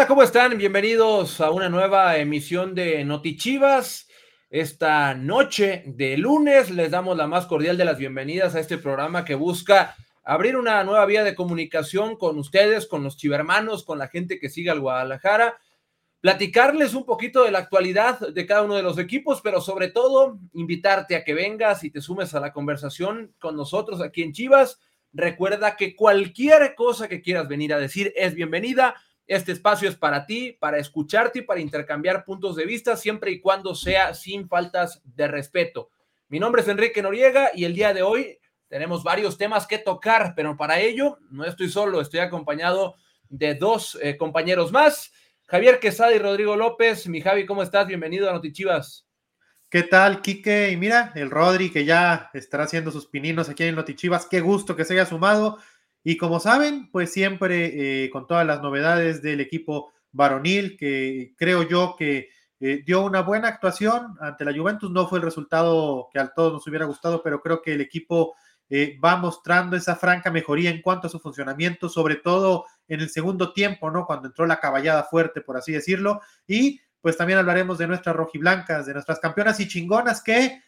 ¿Qué onda? ¿Cómo están? Bienvenidos a una nueva emisión de Notichivas. Esta noche de lunes les damos la más cordial de las bienvenidas a este programa que busca abrir una nueva vía de comunicación con ustedes, con los chivermanos, con la gente que sigue al Guadalajara, platicarles un poquito de la actualidad de cada uno de los equipos, pero sobre todo invitarte a que vengas y te sumes a la conversación con nosotros aquí en Chivas. Recuerda que cualquier cosa que quieras venir a decir es bienvenida este espacio es para ti, para escucharte y para intercambiar puntos de vista, siempre y cuando sea sin faltas de respeto. Mi nombre es Enrique Noriega y el día de hoy tenemos varios temas que tocar, pero para ello no estoy solo, estoy acompañado de dos eh, compañeros más, Javier Quesada y Rodrigo López. Mi Javi, ¿cómo estás? Bienvenido a Notichivas. ¿Qué tal, Quique? Y mira, el Rodri que ya estará haciendo sus pininos aquí en Notichivas. Qué gusto que se haya sumado. Y como saben, pues siempre eh, con todas las novedades del equipo varonil, que creo yo que eh, dio una buena actuación ante la Juventus. No fue el resultado que a todos nos hubiera gustado, pero creo que el equipo eh, va mostrando esa franca mejoría en cuanto a su funcionamiento, sobre todo en el segundo tiempo, ¿no? Cuando entró la caballada fuerte, por así decirlo. Y pues también hablaremos de nuestras rojiblancas, de nuestras campeonas y chingonas que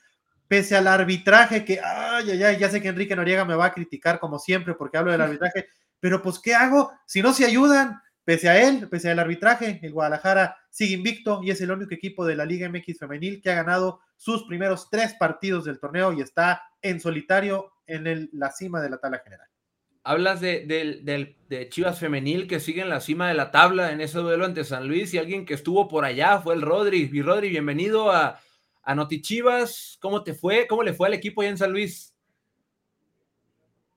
pese al arbitraje, que, ay, ay, ay, ya sé que Enrique Noriega me va a criticar como siempre porque hablo del arbitraje, pero pues, ¿qué hago? Si no se ayudan, pese a él, pese al arbitraje, el Guadalajara sigue invicto y es el único equipo de la Liga MX femenil que ha ganado sus primeros tres partidos del torneo y está en solitario en la cima de la tabla general. Hablas de, de, Chivas Femenil que sigue en la cima de la tabla en ese duelo ante San Luis y alguien que estuvo por allá fue el Rodri. Y Rodri, bienvenido a, a Notichivas, ¿cómo te fue? ¿Cómo le fue al equipo allá en San Luis?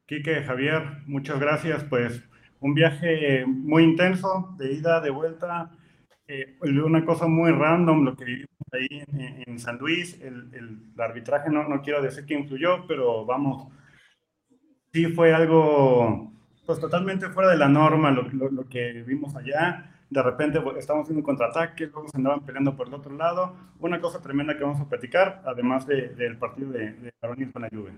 Quique, Javier, muchas gracias. Pues un viaje muy intenso, de ida, de vuelta. Eh, una cosa muy random lo que vivimos ahí en, San Luis. El, arbitraje no, no, quiero decir que influyó, pero vamos, sí fue algo pues totalmente fuera de la norma lo, lo que vimos allá de repente pues, estamos haciendo un contraataque, luego se andaban peleando por el otro lado. Una cosa tremenda que vamos a platicar, además del partido de, de con la Juve.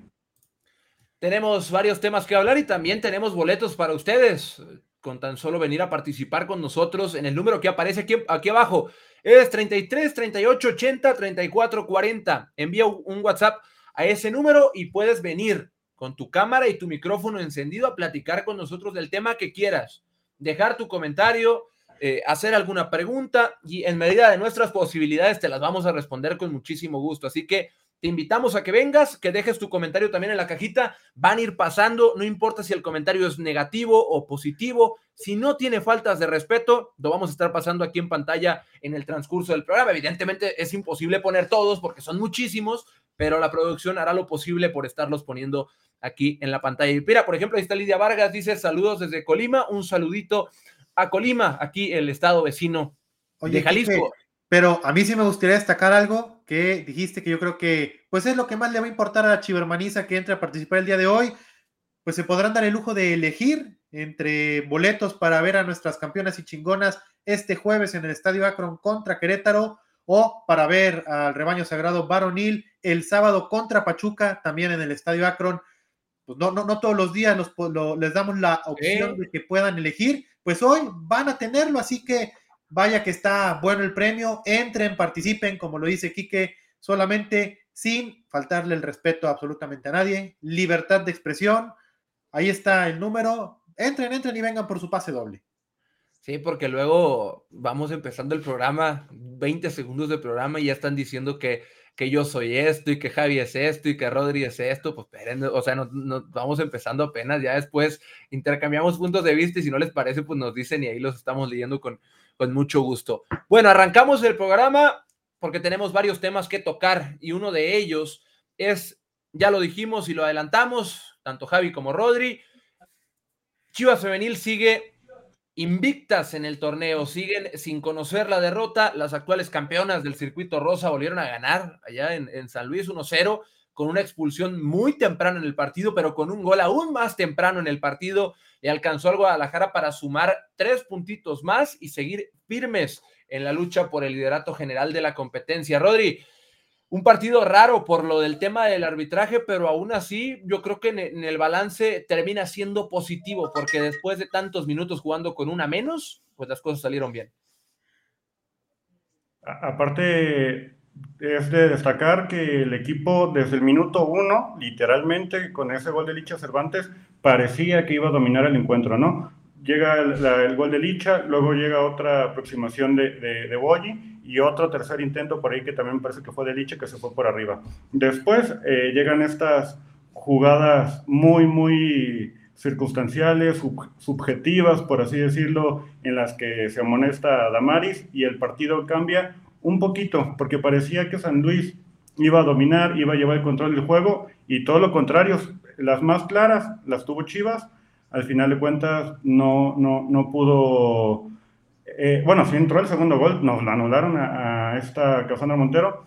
Tenemos varios temas que hablar y también tenemos boletos para ustedes, con tan solo venir a participar con nosotros en el número que aparece aquí, aquí abajo. Es 33 38 80 34 40. Envía un WhatsApp a ese número y puedes venir con tu cámara y tu micrófono encendido a platicar con nosotros del tema que quieras. Dejar tu comentario, eh, hacer alguna pregunta y en medida de nuestras posibilidades te las vamos a responder con muchísimo gusto. Así que te invitamos a que vengas, que dejes tu comentario también en la cajita. Van a ir pasando, no importa si el comentario es negativo o positivo. Si no tiene faltas de respeto, lo vamos a estar pasando aquí en pantalla en el transcurso del programa. Evidentemente es imposible poner todos porque son muchísimos, pero la producción hará lo posible por estarlos poniendo aquí en la pantalla. Y mira, por ejemplo, ahí está Lidia Vargas, dice saludos desde Colima, un saludito a Colima, aquí el estado vecino de Jalisco. pero a mí sí me gustaría destacar algo que dijiste que yo creo que pues es lo que más le va a importar a la chivermaniza que entre a participar el día de hoy. Pues se podrán dar el lujo de elegir entre boletos para ver a nuestras campeonas y chingonas este jueves en el Estadio Akron contra Querétaro o para ver al rebaño sagrado varonil el sábado contra Pachuca también en el Estadio Akron. Pues no, no, no todos los días les damos la opción de que puedan elegir, pues hoy van a tenerlo, así que vaya que está bueno el premio, entren, participen, como lo dice Quique, solamente sin faltarle el respeto absolutamente a nadie, libertad de expresión, ahí está el número, entren, entren y vengan por su pase doble. Sí, porque luego vamos empezando el programa, 20 segundos de programa y ya están diciendo que que yo soy esto y que Javi es esto y que Rodri es esto, pues o sea, nos, vamos empezando apenas, ya después intercambiamos puntos de vista y si no les parece, pues nos dicen y ahí los estamos leyendo con, con mucho gusto. Bueno, arrancamos el programa porque tenemos varios temas que tocar y uno de ellos es, ya lo dijimos y lo adelantamos, tanto Javi como Rodri, Chivas Femenil sigue invictas en el torneo, siguen sin conocer la derrota. Las actuales campeonas del circuito rosa volvieron a ganar allá en, San Luis 1-0 con una expulsión muy temprano en el partido, pero con un gol aún más temprano en el partido. Le alcanzó al Guadalajara para sumar tres puntitos más y seguir firmes en la lucha por el liderato general de la competencia. Rodri, un partido raro por lo del tema del arbitraje, pero aún así yo creo que en, el balance termina siendo positivo, porque después de tantos minutos jugando con una menos, pues las cosas salieron bien. Aparte, es de destacar que el equipo desde el minuto uno, literalmente con ese gol de Licha Cervantes, parecía que iba a dominar el encuentro, ¿no? Llega el, gol de Licha, luego llega otra aproximación de, de, de y otro tercer intento por ahí que también parece que fue de Licha que se fue por arriba. Después eh, llegan estas jugadas muy, muy circunstanciales, subjetivas, por así decirlo, en las que se amonesta a Damaris y el partido cambia un poquito, porque parecía que San Luis iba a dominar, iba a llevar el control del juego y todo lo contrario, las más claras las tuvo Chivas, al final de cuentas no, no, no pudo, eh, bueno, si entró el segundo gol, nos la anularon a, esta Casandra Montero,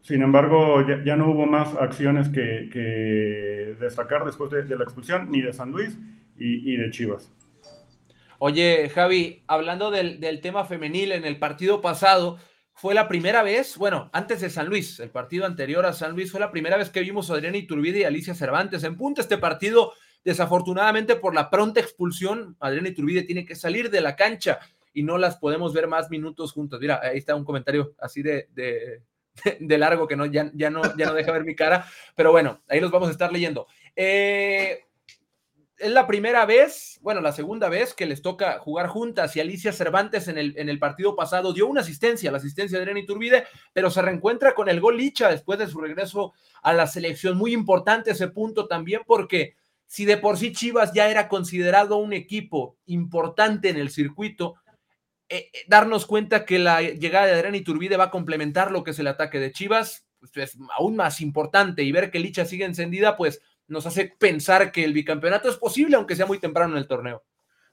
sin embargo ya, no hubo más acciones que, destacar después de, la expulsión, ni de San Luis y, de Chivas. Oye, Javi, hablando del, del tema femenil en el partido pasado, fue la primera vez, bueno, antes de San Luis, el partido anterior a San Luis, fue la primera vez que vimos a Adriana Iturbide y Alicia Cervantes en punta. Este partido, desafortunadamente, por la pronta expulsión, Adriana Iturbide tiene que salir de la cancha y no las podemos ver más minutos juntos. Mira, ahí está un comentario así de, de, largo que no ya, ya, no, ya no deja ver mi cara, pero bueno, ahí los vamos a estar leyendo. Eh, es la primera vez, bueno, la segunda vez que les toca jugar juntas y Alicia Cervantes en el, en el partido pasado dio una asistencia, la asistencia de Adriana Iturbide, pero se reencuentra con el gol Licha después de su regreso a la selección. Muy importante ese punto también porque si de por sí Chivas ya era considerado un equipo importante en el circuito, eh, eh, darnos cuenta que la llegada de Adriana Iturbide va a complementar lo que es el ataque de Chivas, pues es aún más importante y ver que Licha sigue encendida, pues nos hace pensar que el bicampeonato es posible, aunque sea muy temprano en el torneo.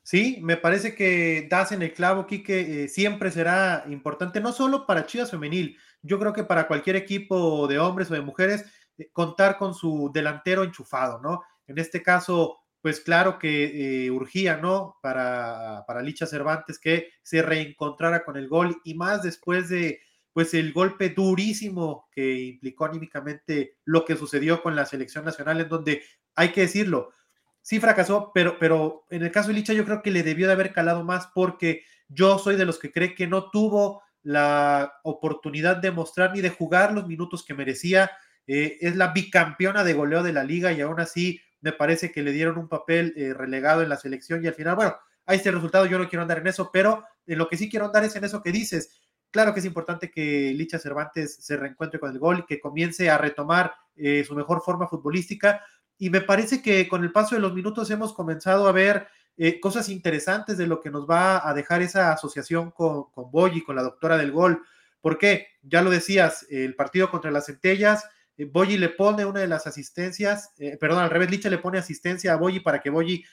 Sí, me parece que das en el clavo, Quique, eh, siempre será importante, no solo para Chivas Femenil, yo creo que para cualquier equipo de hombres o de mujeres, eh, contar con su delantero enchufado, ¿no? En este caso, pues claro que eh, urgía, ¿no? Para, para Licha Cervantes que se reencontrara con el gol y más después de pues el golpe durísimo que implicó anímicamente lo que sucedió con la selección nacional, en donde hay que decirlo, sí fracasó, pero, pero en el caso de Licha yo creo que le debió de haber calado más porque yo soy de los que cree que no tuvo la oportunidad de mostrar ni de jugar los minutos que merecía. Eh, es la bicampeona de goleo de la liga y aún así me parece que le dieron un papel eh, relegado en la selección y al final, bueno, ahí está el resultado, yo no quiero andar en eso, pero en lo que sí quiero andar es en eso que dices. Claro que es importante que Licha Cervantes se reencuentre con el gol, y que comience a retomar eh, su mejor forma futbolística. Y me parece que con el paso de los minutos hemos comenzado a ver eh, cosas interesantes de lo que nos va a dejar esa asociación con, con Boy y con la doctora del gol. Porque, ya lo decías, el partido contra las centellas, eh, Boyi le pone una de las asistencias, perdón, al revés, Licha le pone asistencia a Boyi para que Boyi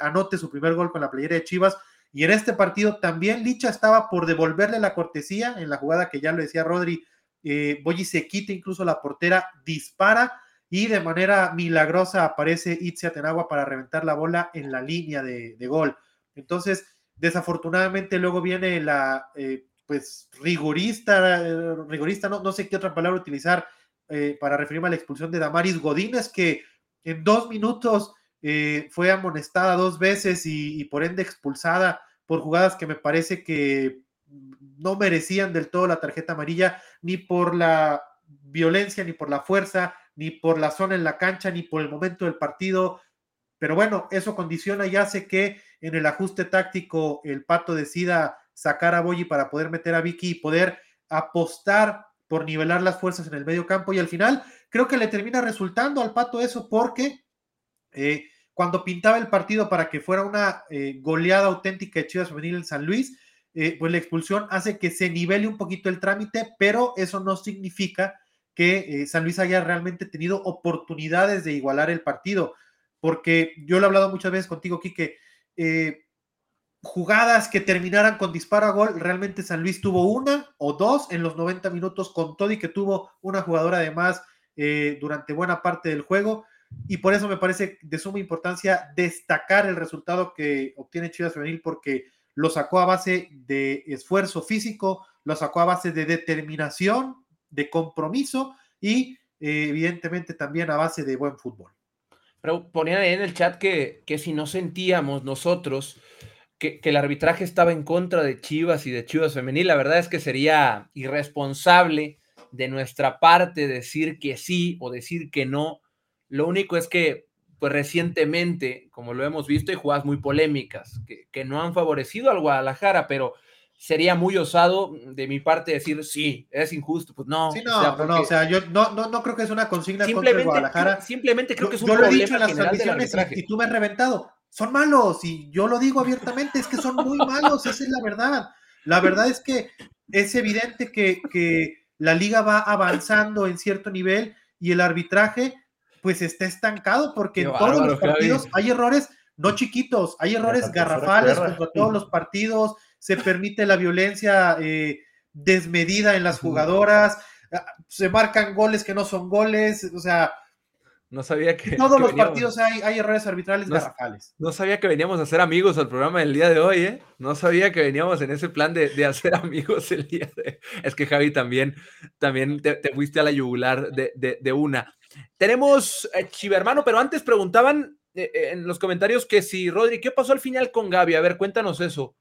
anote su primer gol con la playera de Chivas. Y en este partido también Licha estaba por devolverle la cortesía en la jugada que ya lo decía Rodri. Eh, Boyi se quita incluso la portera, dispara y de manera milagrosa aparece Itzia Tenagua para reventar la bola en la línea de, gol. Entonces, desafortunadamente luego viene la eh, pues rigorista, rigorista, no sé qué otra palabra utilizar eh, para referirme a la expulsión de Damaris Godínez, que en dos minutos eh, fue amonestada dos veces y, por ende expulsada por jugadas que me parece que no merecían del todo la tarjeta amarilla, ni por la violencia, ni por la fuerza, ni por la zona en la cancha, ni por el momento del partido. Pero bueno, eso condiciona y hace que en el ajuste táctico el Pato decida sacar a Boyi para poder meter a Vicky y poder apostar por nivelar las fuerzas en el medio campo. Y al final creo que le termina resultando al Pato eso porque eh, cuando pintaba el partido para que fuera una eh, goleada auténtica de Chivas Femenil en San Luis, eh, pues la expulsión hace que se nivele un poquito el trámite, pero eso no significa que San Luis haya realmente tenido oportunidades de igualar el partido, porque yo lo he hablado muchas veces contigo, Quique, jugadas que terminaran con disparo a gol, realmente San Luis tuvo una o dos en los 90 minutos con todo y que tuvo una jugadora además durante buena parte del juego y por eso me parece de suma importancia destacar el resultado que obtiene Chivas Femenil porque lo sacó a base de esfuerzo físico, lo sacó a base de determinación, de compromiso y eh, evidentemente también a base de buen fútbol. Pero ponían ahí en el chat que, que si no sentíamos nosotros que, que, el arbitraje estaba en contra de Chivas y de Chivas Femenil, la verdad es que sería irresponsable de nuestra parte decir que sí o decir que no. Lo único es que, pues recientemente, como lo hemos visto, hay jugadas muy polémicas que, que no han favorecido al Guadalajara, pero sería muy osado de mi parte decir sí, es injusto. Pues no. Sí, no, o sea, no, o sea yo no, no, no, creo que es una consigna contra el Guadalajara. Simplemente creo que es un yo problema lo he dicho en las transmisiones y, y, tú me has reventado. Son malos y yo lo digo abiertamente, es que son muy malos, esa es la verdad. La verdad es que es evidente que, que la liga va avanzando en cierto nivel y el arbitraje pues está estancado porque Qué en todos los partidos Javi. hay errores no chiquitos, hay errores garrafales contra todos los partidos, se permite la violencia eh, desmedida en las jugadoras, ah, se marcan goles que no son goles, o sea... No sabía que... En todos que los veníamos, partidos hay, hay, errores arbitrales no, garrafales. No sabía que veníamos a ser amigos al programa del día de hoy, ¿eh? No sabía que veníamos en ese plan de, de hacer amigos el día de... Es que Javi también, también te, te fuiste a la yugular de, de, de una. Tenemos eh, Chivermano, pero antes preguntaban eh, en los comentarios que si, Rodri, ¿qué pasó al final con Gaby? A ver, cuéntanos eso.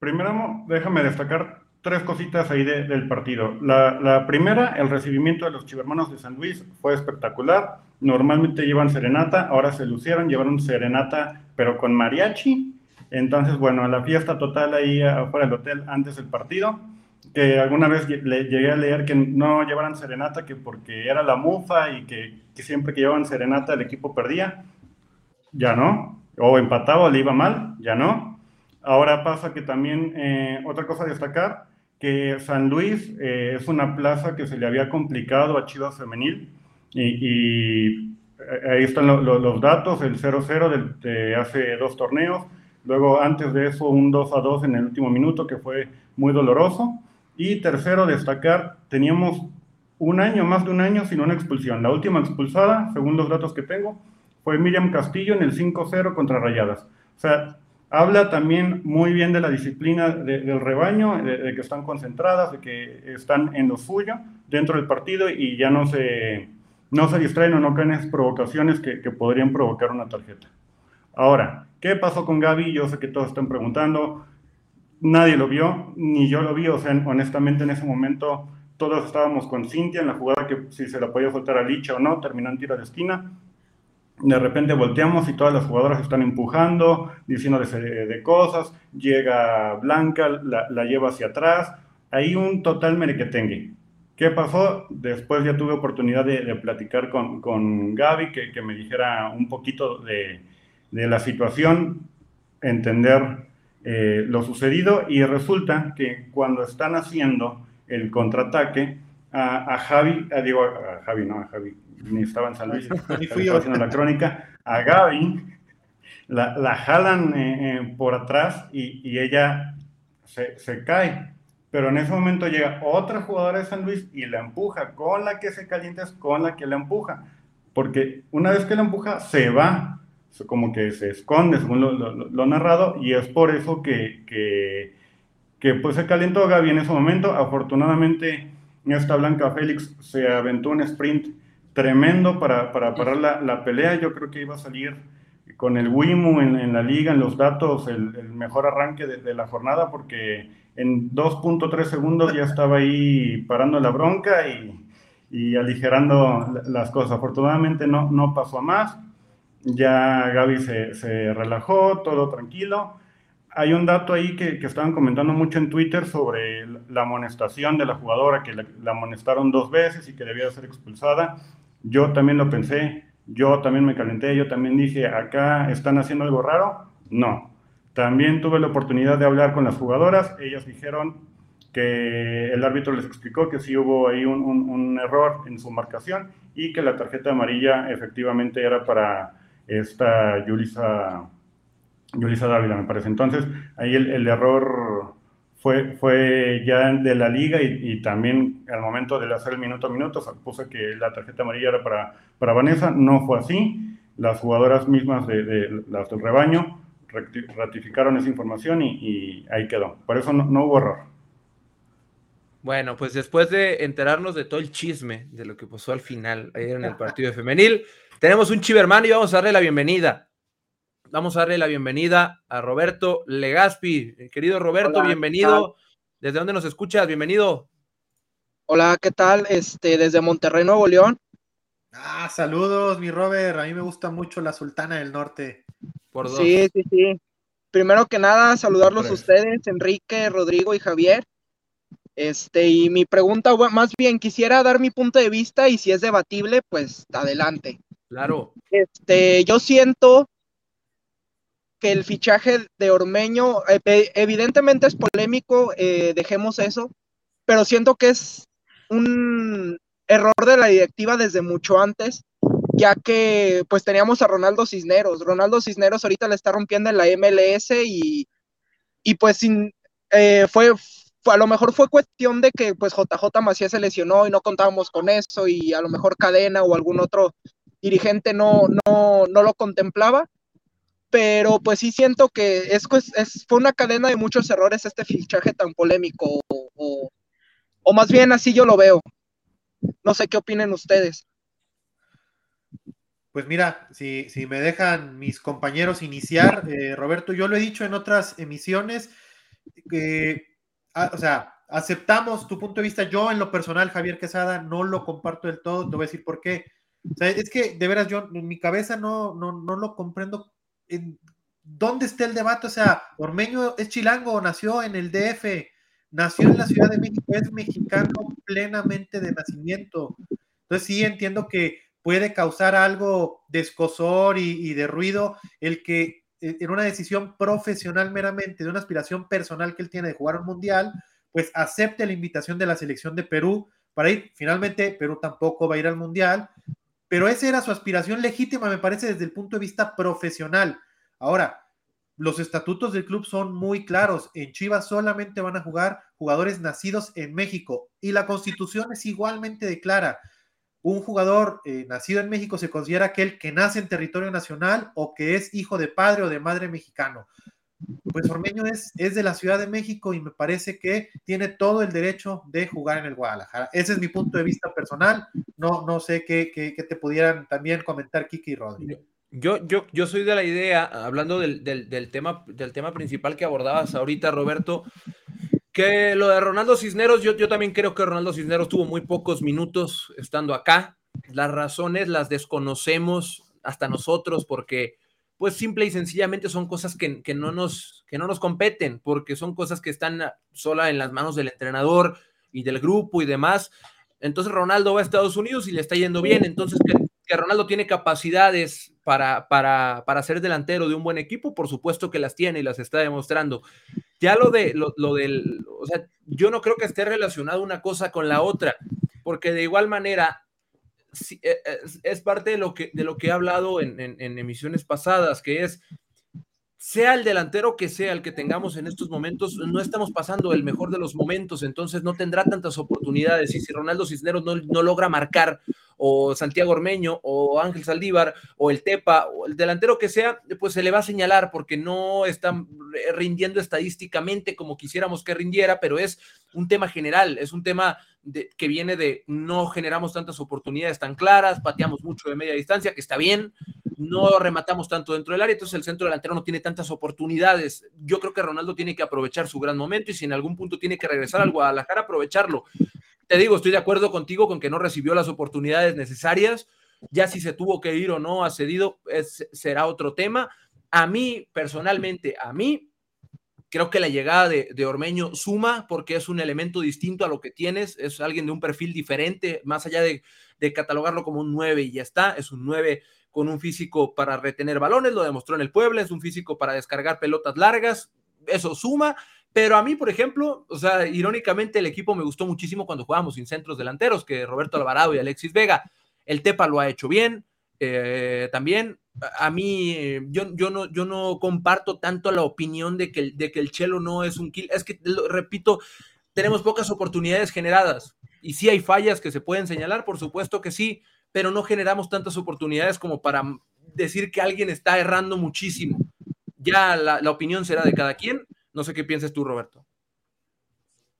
Primero, déjame destacar tres cositas ahí de, del partido. La, primera, el recibimiento de los chivermanos de San Luis fue espectacular. Normalmente llevan serenata, ahora se lucieron, llevaron serenata, pero con mariachi. Entonces, bueno, la fiesta total ahí afuera del hotel antes del partido. Que alguna vez le, llegué a leer que no llevaran serenata, que porque era la mufa y que, que siempre que llevaban serenata el equipo perdía. Ya no. O empataba o le iba mal, ya no. Ahora pasa que también, eh, otra cosa a destacar, San Luis eh, es una plaza que se le había complicado a Chivas Femenil y, y ahí están lo, lo, los datos, el 0-0 de, de, hace dos torneos, luego antes de eso un 2-2 en el último minuto que fue muy doloroso y tercero destacar, teníamos un año, más de un año sin una expulsión. La última expulsada, según los datos que tengo, fue Miriam Castillo en el 5-0 contra Rayadas. O sea, habla también muy bien de la disciplina de, del rebaño, de, que están concentradas, de que están en lo suyo dentro del partido y ya no se, no se distraen o no caen en provocaciones que, que, podrían provocar una tarjeta. Ahora, ¿qué pasó con Gaby? Yo sé que todos están preguntando, nadie lo vio, ni yo lo vi, o sea, honestamente en ese momento todos estábamos con Cintia en la jugada que si se la podía soltar a Licha o no, terminó en tiro de esquina, de repente volteamos y todas las jugadoras están empujando, diciéndoles de cosas, llega Blanca, la, lleva hacia atrás, hay un total merequetengue. ¿Qué pasó? Después ya tuve oportunidad de, de platicar con, con Gaby, que, que, me dijera un poquito de, de la situación, entender eh, lo sucedido, y resulta que cuando están haciendo el contraataque, a, a Javi, a, digo, a Javi, no, a Javi, ni estaba en San Luis, ni fui yo haciendo la crónica, a Gaby la, la jalan eh, eh, por atrás y, y ella se, se, cae. Pero en ese momento llega otra jugadora de San Luis y la empuja, con la que se calienta es con la que la empuja. Porque una vez que la empuja, se va, como que se esconde, según lo, lo, lo narrado, y es por eso que, que, que, pues se calentó Gaby en ese momento. Afortunadamente, esta Blanca Félix se aventó un sprint tremendo para, para parar la, la, pelea. Yo creo que iba a salir con el WIMU en, en la liga, en los datos, el, el mejor arranque de, de, la jornada, porque en 2.3 segundos ya estaba ahí parando la bronca y, y aligerando las cosas. Afortunadamente no, no pasó a más. Ya Gaby se, se relajó, todo tranquilo hay un dato ahí que, estaban comentando mucho en Twitter sobre la amonestación de la jugadora, que la, amonestaron dos veces y que debía ser expulsada. Yo también lo pensé, yo también me calenté, yo también dije, acá están haciendo algo raro. No. También tuve la oportunidad de hablar con las jugadoras, ellas dijeron que el árbitro les explicó que sí hubo ahí un error en su marcación y que la tarjeta amarilla efectivamente era para esta Yulisa Yulisa Dávila, me parece. Entonces, ahí el, el error fue, fue, ya de la liga y, y, también al momento de hacer el minuto a minuto puse que la tarjeta amarilla era para, para Vanessa, no fue así. Las jugadoras mismas de, de las del rebaño ratificaron esa información y, y ahí quedó. Por eso no, no hubo error. Bueno, pues después de enterarnos de todo el chisme de lo que pasó al final ayer en el partido de femenil, tenemos un chivermano y vamos a darle la bienvenida. Vamos a darle la bienvenida a Roberto Legaspi. Querido Roberto, bienvenido. ¿Desde dónde nos escuchas? Bienvenido. Hola, ¿qué tal? Este, desde Monterrey, Nuevo León. Ah, saludos, mi Robert. A mí me gusta mucho la Sultana del Norte. Por dos. Sí, sí, sí. Primero que nada, saludarlos a ustedes, Enrique, Rodrigo y Javier. Este, y mi pregunta, más bien, quisiera dar mi punto de vista y si es debatible, pues adelante. Claro. Este, yo siento que el fichaje de Ormeño, eh, evidentemente es polémico, eh, dejemos eso, pero siento que es un error de la directiva desde mucho antes, ya que pues teníamos a Ronaldo Cisneros. Ronaldo Cisneros ahorita le está rompiendo en la MLS y, y pues sin, eh, fue, a lo mejor fue cuestión de que pues JJ Macías se lesionó y no contábamos con eso y a lo mejor Cadena o algún otro dirigente no, no, no lo contemplaba, pero pues sí siento que es, fue una cadena de muchos errores este fichaje tan polémico, o, más bien así yo lo veo. No sé qué opinen ustedes. Pues mira, si, si me dejan mis compañeros iniciar, eh, Roberto, yo lo he dicho en otras emisiones, que Ah, o sea, aceptamos tu punto de vista. Yo, en lo personal, Javier Quesada, no lo comparto del todo. Te voy a decir por qué. O sea, es que de veras yo en mi cabeza no, no, no lo comprendo. ¿Dónde está el debate? O sea, Ormeño es chilango, nació en el DF, nació en la Ciudad de México, es mexicano plenamente de nacimiento. Entonces sí entiendo que puede causar algo de escosor y, de ruido el que en una decisión profesional meramente, de una aspiración personal que él tiene de jugar un mundial, pues acepte la invitación de la selección de Perú para ir. Finalmente, Perú tampoco va a ir al mundial, pero esa era su aspiración legítima, me parece, desde el punto de vista profesional. Ahora, los estatutos del club son muy claros. En Chivas solamente van a jugar jugadores nacidos en México y la constitución es igualmente de clara un jugador eh, nacido en México se considera aquel que nace en territorio nacional o que es hijo de padre o de madre mexicano. Pues Ormeño es, es de la Ciudad de México y me parece que tiene todo el derecho de jugar en el Guadalajara. Ese es mi punto de vista personal. No, no sé qué, qué, te pudieran también comentar Kiki y Rodri. Yo, yo, yo soy de la idea, hablando del, del, tema, del tema principal que abordabas ahorita, Roberto, que lo de Ronaldo Cisneros, yo, yo también creo que Ronaldo Cisneros tuvo muy pocos minutos estando acá. Las razones las desconocemos hasta nosotros porque pues simple y sencillamente son cosas que, no nos, que no nos competen, porque son cosas que están sola en las manos del entrenador y del grupo y demás. Entonces Ronaldo va a Estados Unidos y le está yendo bien, entonces que, que Ronaldo tiene capacidades para, para, para ser delantero de un buen equipo, por supuesto que las tiene y las está demostrando. Ya lo de lo, del, o sea, yo no creo que esté relacionado una cosa con la otra, porque de igual manera es, parte de lo que, de lo que he hablado en, en emisiones pasadas, que es sea el delantero que sea el que tengamos en estos momentos, no estamos pasando el mejor de los momentos, entonces no tendrá tantas oportunidades. Y si Ronaldo Cisneros no, logra marcar, o Santiago Ormeño, o Ángel Saldívar, o el Tepa, o el delantero que sea, pues se le va a señalar porque no está rindiendo estadísticamente como quisiéramos que rindiera, pero es un tema general, es un tema que viene de no generamos tantas oportunidades tan claras, pateamos mucho de media distancia, que está bien, no rematamos tanto dentro del área, entonces el centro delantero no tiene tantas oportunidades. Yo creo que Ronaldo tiene que aprovechar su gran momento y si en algún punto tiene que regresar al Guadalajara, aprovecharlo. Te digo, estoy de acuerdo contigo con que no recibió las oportunidades necesarias. Ya si se tuvo que ir o no ha cedido, será otro tema. A mí, personalmente, a mí, Creo que la llegada de, Ormeño suma porque es un elemento distinto a lo que tienes, es alguien de un perfil diferente, más allá de, catalogarlo como un 9 y ya está, es un 9 con un físico para retener balones, lo demostró en el Puebla, es un físico para descargar pelotas largas, eso suma, pero a mí, por ejemplo, o sea, irónicamente el equipo me gustó muchísimo cuando jugábamos sin centros delanteros, que Roberto Alvarado y Alexis Vega, el Tepa lo ha hecho bien, eh, también a mí, yo, yo, no, yo no comparto tanto la opinión de que, de que el Chelo no es un kill. Es que, repito, tenemos pocas oportunidades generadas. Y sí hay fallas que se pueden señalar, por supuesto que sí, pero no generamos tantas oportunidades como para decir que alguien está errando muchísimo. Ya la, opinión será de cada quien. No sé qué piensas tú, Roberto.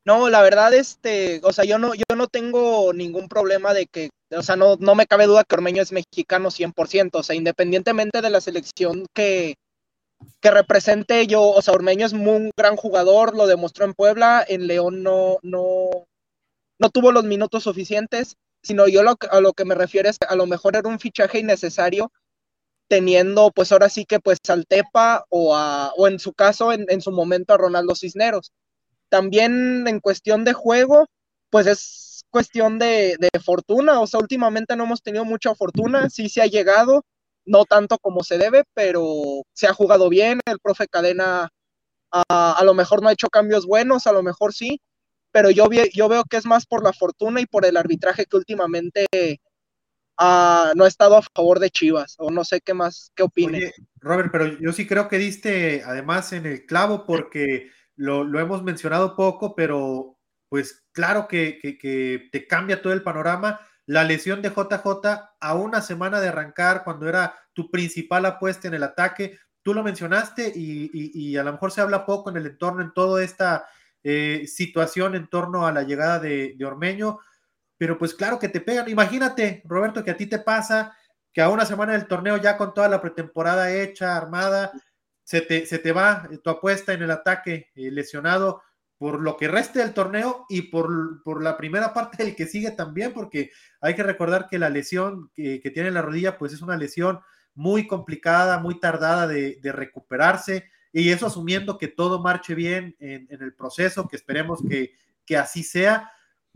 No, la verdad, este, o sea, yo no, yo no tengo ningún problema de que, o sea, no, no me cabe duda que Ormeño es mexicano 100%, o sea, independientemente de la selección que, que represente yo, o sea, Ormeño es un gran jugador, lo demostró en Puebla, en León no, no, no tuvo los minutos suficientes, sino yo lo, a lo que me refiero es que a lo mejor era un fichaje innecesario teniendo pues ahora sí que pues al Tepa o, a, o en su caso en, en su momento a Ronaldo Cisneros. También en cuestión de juego, pues es cuestión de, fortuna, o sea, últimamente no hemos tenido mucha fortuna, sí se ha llegado, no tanto como se debe, pero se ha jugado bien, el profe Cadena a, lo mejor no ha hecho cambios buenos, a lo mejor sí, pero yo, veo que es más por la fortuna y por el arbitraje que últimamente no ha estado a favor de Chivas, o no sé qué más, qué opine. Robert, pero yo sí creo que diste además en el clavo porque lo, hemos mencionado poco, pero pues claro que, te cambia todo el panorama. La lesión de JJ a una semana de arrancar, cuando era tu principal apuesta en el ataque, tú lo mencionaste y, a lo mejor se habla poco en el entorno, en toda esta eh, situación en torno a la llegada de, Ormeño, pero pues claro que te pegan. Imagínate, Roberto, que a ti te pasa que a una semana del torneo ya con toda la pretemporada hecha, armada, se te, va tu apuesta en el ataque eh, lesionado por lo que reste del torneo y por, la primera parte del que sigue también, porque hay que recordar que la lesión que, tiene la rodilla, pues es una lesión muy complicada, muy tardada de, recuperarse, y eso asumiendo que todo marche bien en, el proceso, que esperemos que, que, así sea,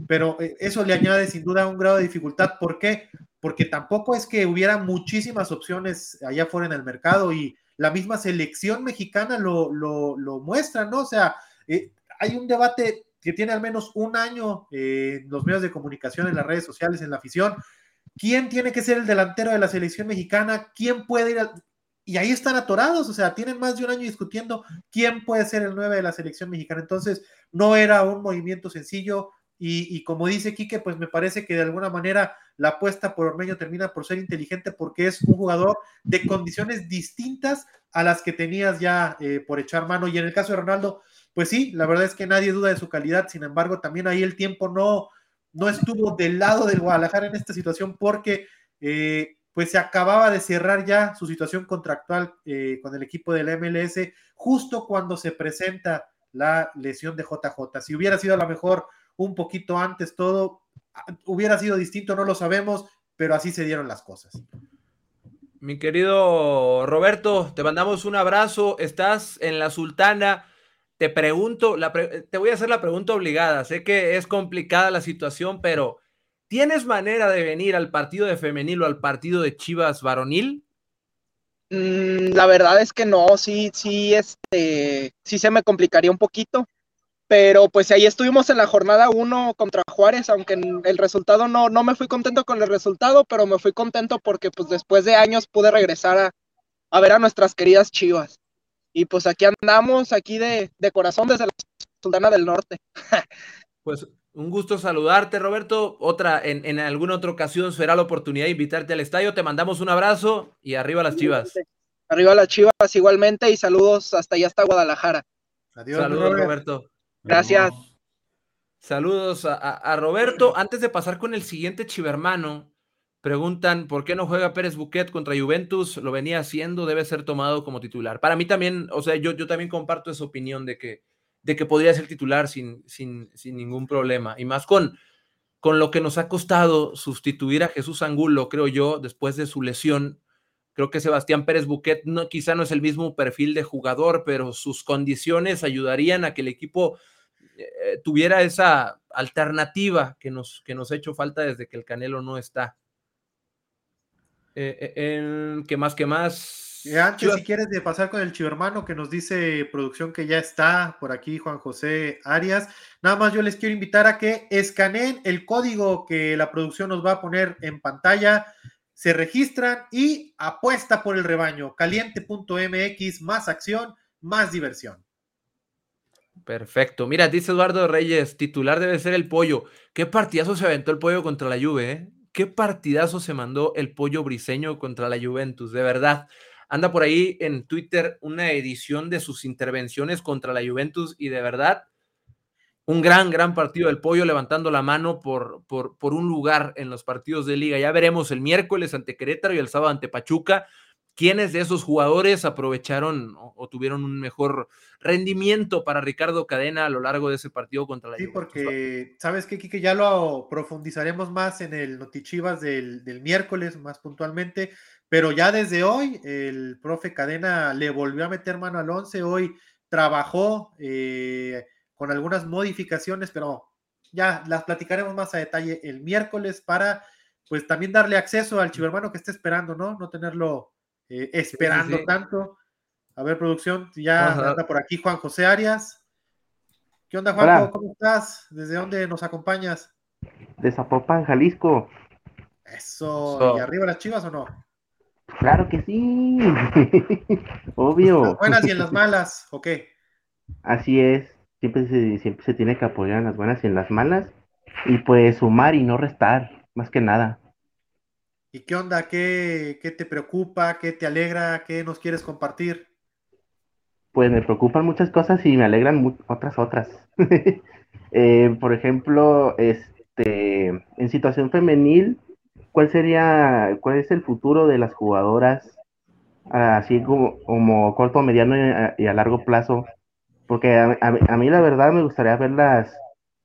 pero eh, eso le añade sin duda un grado de dificultad. ¿Por qué? Porque tampoco es que hubiera muchísimas opciones allá afuera en el mercado y la misma selección mexicana lo, muestra, ¿no? O sea, eh, hay un debate que tiene al menos un año eh, en los medios de comunicación, en las redes sociales, en la afición. ¿Quién tiene que ser el delantero de la selección mexicana? ¿Quién puede ir Y ahí están atorados, o sea, tienen más de un año discutiendo quién puede ser el 9 de la selección mexicana. Entonces, no era un movimiento sencillo. Y, como dice Quique, pues me parece que de alguna manera la apuesta por Ormeño termina por ser inteligente porque es un jugador de condiciones distintas a las que tenías ya eh, por echar mano. Y en el caso de Ronaldo, pues sí, la verdad es que nadie duda de su calidad, sin embargo, también ahí el tiempo no, no estuvo del lado del Guadalajara en esta situación porque eh, pues se acababa de cerrar ya su situación contractual eh, con el equipo del MLS justo cuando se presenta la lesión de JJ. Si hubiera sido a lo mejor un poquito antes todo, hubiera sido distinto, no lo sabemos, pero así se dieron las cosas. Mi querido Roberto, te mandamos un abrazo. Estás en la Sultana. Te pregunto, te voy a hacer la pregunta obligada. Sé que es complicada la situación, pero ¿tienes manera de venir al partido de femenil o al partido de Chivas varonil? Mm, la verdad es que no, sí, sí, este, sí se me complicaría un poquito pero pues ahí estuvimos en la jornada 1 contra Juárez, aunque el resultado no, no me fui contento con el resultado, pero me fui contento porque pues después de años pude regresar a, ver a nuestras queridas Chivas. Y pues aquí andamos, aquí de, corazón desde la Sultana del Norte. pues un gusto saludarte, Roberto. Otra, en, en alguna otra ocasión será la oportunidad de invitarte al estadio. Te mandamos un abrazo y arriba las Chivas. Arriba las Chivas igualmente y saludos hasta allá hasta Guadalajara. Adiós, saludos, Roberto. Gracias. Saludos a, Roberto. Antes de pasar con el siguiente chivermano, preguntan por qué no juega Pérez Buquet contra Juventus. Lo venía haciendo, debe ser tomado como titular. Para mí también, o sea, yo, yo también comparto esa opinión de que, de que podría ser titular sin, sin, sin ningún problema. Y más con, con lo que nos ha costado sustituir a Jesús Angulo, creo yo, después de su lesión. Creo que Sebastián Pérez Buquet no, quizá no es el mismo perfil de jugador, pero sus condiciones ayudarían a que el equipo eh, tuviera esa alternativa que nos, que nos ha hecho falta desde que el Canelo no está. Eh, eh ¿Qué más? ¿Qué más? Antes, si quieres de pasar con el chivermano que nos dice producción que ya está por aquí, Juan José Arias. Nada más yo les quiero invitar a que escaneen el código que la producción nos va a poner en pantalla se registran y apuesta por el rebaño. Caliente.mx, más acción, más diversión. Perfecto. Mira, dice Eduardo Reyes, titular debe ser el pollo. ¿Qué partidazo se aventó el pollo contra la Juve? Eh? ¿Qué partidazo se mandó el pollo briseño contra la Juventus? De verdad. Anda por ahí en Twitter una edición de sus intervenciones contra la Juventus y de verdad un gran, gran partido del pollo levantando la mano por, por, por, un lugar en los partidos de liga. Ya veremos el miércoles ante Querétaro y el sábado ante Pachuca. ¿Quiénes de esos jugadores aprovecharon o, tuvieron un mejor rendimiento para Ricardo Cadena a lo largo de ese partido contra la Sí, porque sabes que, Kike, ya lo profundizaremos más en el Notichivas del, del miércoles, más puntualmente, pero ya desde hoy el profe Cadena le volvió a meter mano al 11. Hoy trabajó. Eh, con algunas modificaciones, pero ya las platicaremos más a detalle el miércoles para pues también darle acceso al chivermano que esté esperando, ¿no? No tenerlo eh, esperando tanto. A ver, producción, ya anda por aquí Juan José Arias. ¿Qué onda, Juan? ¿Cómo estás? ¿Desde dónde nos acompañas? De Zapopan, Jalisco. Eso. ¿Y arriba las chivas o no? Claro que sí. Obvio. ¿En las buenas y en las malas, ¿o qué? Así es siempre se, siempre se tiene que apoyar en las buenas y en las malas, y pues sumar y no restar, más que nada. ¿Y qué onda? ¿Qué, qué te preocupa? ¿Qué te alegra? ¿Qué nos quieres compartir? Pues me preocupan muchas cosas y me alegran otras otras. Eh, por ejemplo, este, en situación femenil, ¿cuál sería, cuál es el futuro de las jugadoras, así como, como corto, mediano y a largo plazo porque a, mí la verdad me gustaría verlas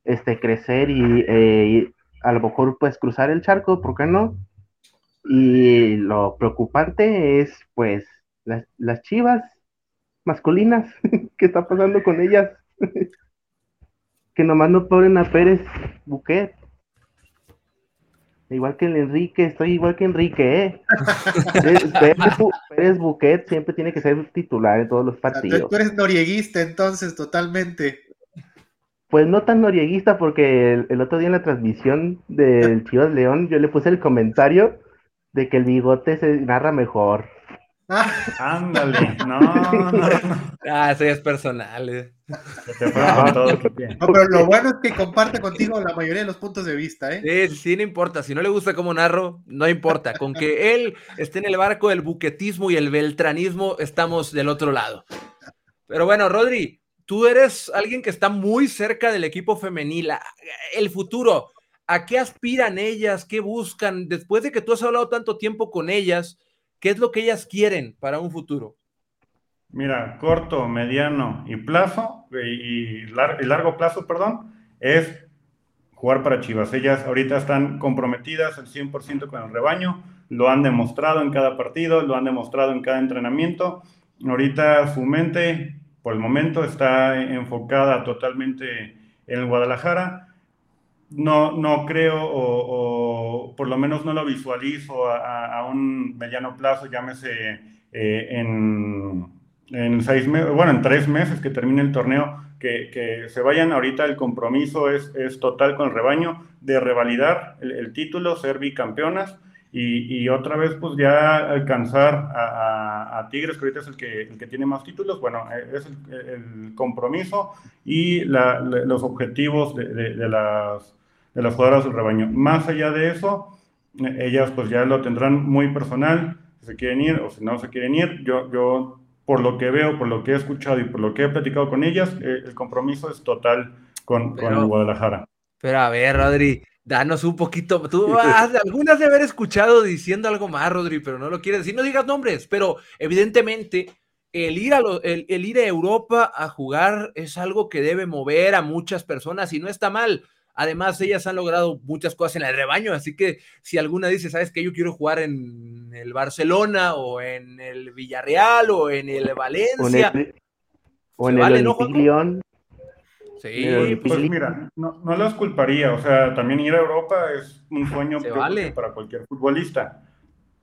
este, crecer eh, y, a lo mejor pues cruzar el charco, ¿por qué no? Y lo preocupante es pues las, las chivas masculinas, ¿qué está pasando con ellas? que nomás no ponen a Pérez Buquet. Igual que el Enrique, estoy igual que Enrique, ¿eh? Pérez, Buquet siempre tiene que ser titular en todos los partidos. Tú eres norieguista entonces, totalmente. Pues no tan norieguista, porque el, otro día en la transmisión del Chivas León, yo le puse el comentario de que el bigote se narra mejor. Ándale, no, no, no. Ah, eso ya es personal. Eh. no, pero lo bueno es que comparte contigo la mayoría de los puntos de vista, ¿eh? Sí, sí, no importa. Si no le gusta cómo narro, no importa. Con que él esté en el barco del buquetismo y el beltranismo, estamos del otro lado. Pero bueno, Rodri, tú eres alguien que está muy cerca del equipo femenil. El futuro, ¿a qué aspiran ellas? ¿Qué buscan? Después de que tú has hablado tanto tiempo con ellas, ¿Qué es lo que ellas quieren para un futuro? Mira, corto, mediano y plazo, y, largo plazo, perdón, es jugar para Chivas. Ellas ahorita están comprometidas al 100% con el rebaño, lo han demostrado en cada partido, lo han demostrado en cada entrenamiento. Ahorita su mente, por el momento, está enfocada totalmente en el Guadalajara no, no creo o, por lo menos no lo visualizo a, un mediano plazo, llámese eh, en, en, seis meses, bueno, en tres meses que termine el torneo, que, se vayan. Ahorita, el compromiso es, es, total con el rebaño de revalidar el, título, ser bicampeonas y, otra vez pues ya alcanzar a, Tigres, que ahorita es el que, el que tiene más títulos, bueno, es el, compromiso y los objetivos de las de las jugadoras del rebaño. Más allá de eso, ellas pues ya lo tendrán muy personal, si se quieren ir o si no se quieren ir. Yo, yo por lo que veo, por lo que he escuchado y por lo que he platicado con ellas, eh, el compromiso es total con, con el Guadalajara. Pero a ver, Rodri, danos un poquito. Tú has, algunas de haber escuchado diciendo algo más, Rodri, pero no lo quieres decir. No digas nombres, pero evidentemente el ir, a el, el ir a Europa a jugar es algo que debe mover a muchas personas y no está mal. Además, ellas han logrado muchas cosas en el rebaño, así que si alguna dice, ¿sabes qué? Yo quiero jugar en el Barcelona o en el Villarreal o en el Valencia. O en el, León. Sí, pues mira, no, no los culparía, o sea, también ir a Europa es un sueño para cualquier futbolista.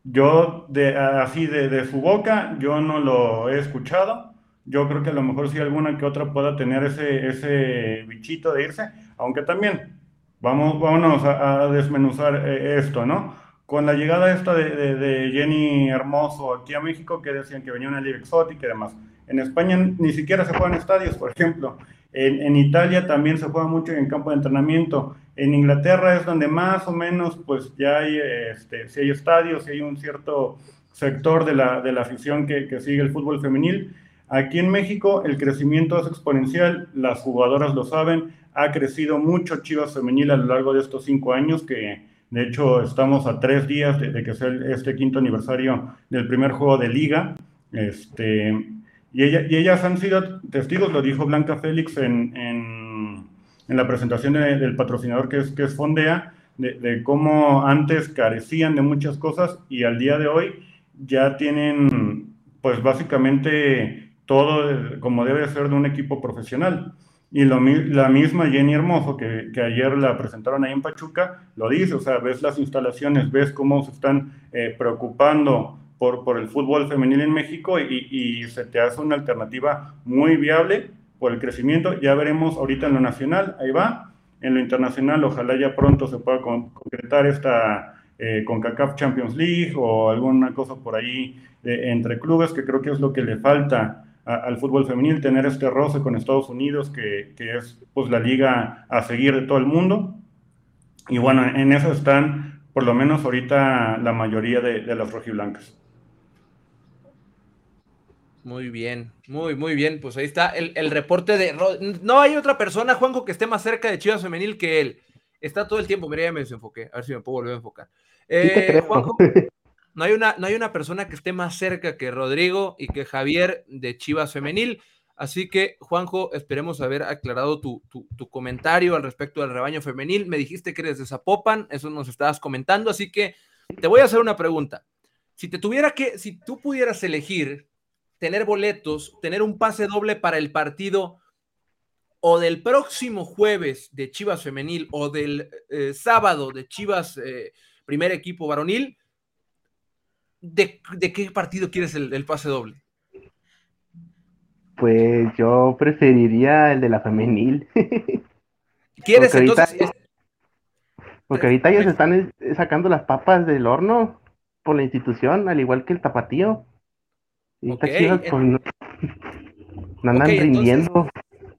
Yo, de, así de, de su boca, yo no lo he escuchado. Yo creo que a lo mejor sí alguna que otra pueda tener ese, ese bichito de irse, aunque también, vamos, vámonos a, desmenuzar eh, esto, ¿no? Con la llegada esta de, Jenny Hermoso aquí a México, que decían que venía una liga exótica y demás. En España ni siquiera se juegan estadios, por ejemplo. En, Italia también se juega mucho en campo de entrenamiento. En Inglaterra es donde más o menos, pues ya hay, este, si hay estadios, si hay un cierto sector de la, de la afición que, que sigue el fútbol femenil. Aquí en México el crecimiento es exponencial, las jugadoras lo saben, ha crecido mucho Chivas Femenil a lo largo de estos cinco años, que de hecho estamos a tres días de, que sea este quinto aniversario del primer juego de liga. Este, y, ella, y ellas han sido testigos, lo dijo Blanca Félix en, en, la presentación del patrocinador que es, que es Fondea, de, cómo antes carecían de muchas cosas y al día de hoy ya tienen, pues básicamente todo como debe ser de un equipo profesional. Y la misma Jenny Hermoso, que, que, ayer la presentaron ahí en Pachuca, lo dice, o sea, ves las instalaciones, ves cómo se están eh, preocupando por, por el fútbol femenil en México y, y, se te hace una alternativa muy viable por el crecimiento. Ya veremos ahorita en lo nacional, ahí va. En lo internacional, ojalá ya pronto se pueda concretar esta eh, CONCACAF Champions League o alguna cosa por ahí eh, entre clubes, que creo que es lo que le falta al fútbol femenil, tener este roce con Estados Unidos, que, que, es pues la liga a seguir de todo el mundo. Y bueno, en eso están por lo menos ahorita la mayoría de, de las rojiblancas. Muy bien, muy, muy bien. Pues ahí está el, el, reporte de. No hay otra persona, Juanjo, que esté más cerca de Chivas Femenil que él. Está todo el tiempo. Mira, ya me desenfoqué. A ver si me puedo volver a enfocar. Eh, Juanjo, no hay, una, no hay una persona que esté más cerca que Rodrigo y que Javier de Chivas Femenil. Así que, Juanjo, esperemos haber aclarado tu, tu, comentario al respecto del rebaño femenil. Me dijiste que eres de Zapopan, eso nos estabas comentando, así que te voy a hacer una pregunta. Si te tuviera que, si tú pudieras elegir tener boletos, tener un pase doble para el partido o del próximo jueves de Chivas Femenil o del eh, sábado de Chivas eh, primer equipo varonil, ¿de, qué partido quieres el, pase doble? Pues yo preferiría el de la femenil. ¿Quieres porque entonces? Ahorita, porque ahorita ellos están sacando las papas del horno por la institución, al igual que el tapatío. Y okay. pues, no, andan rindiendo.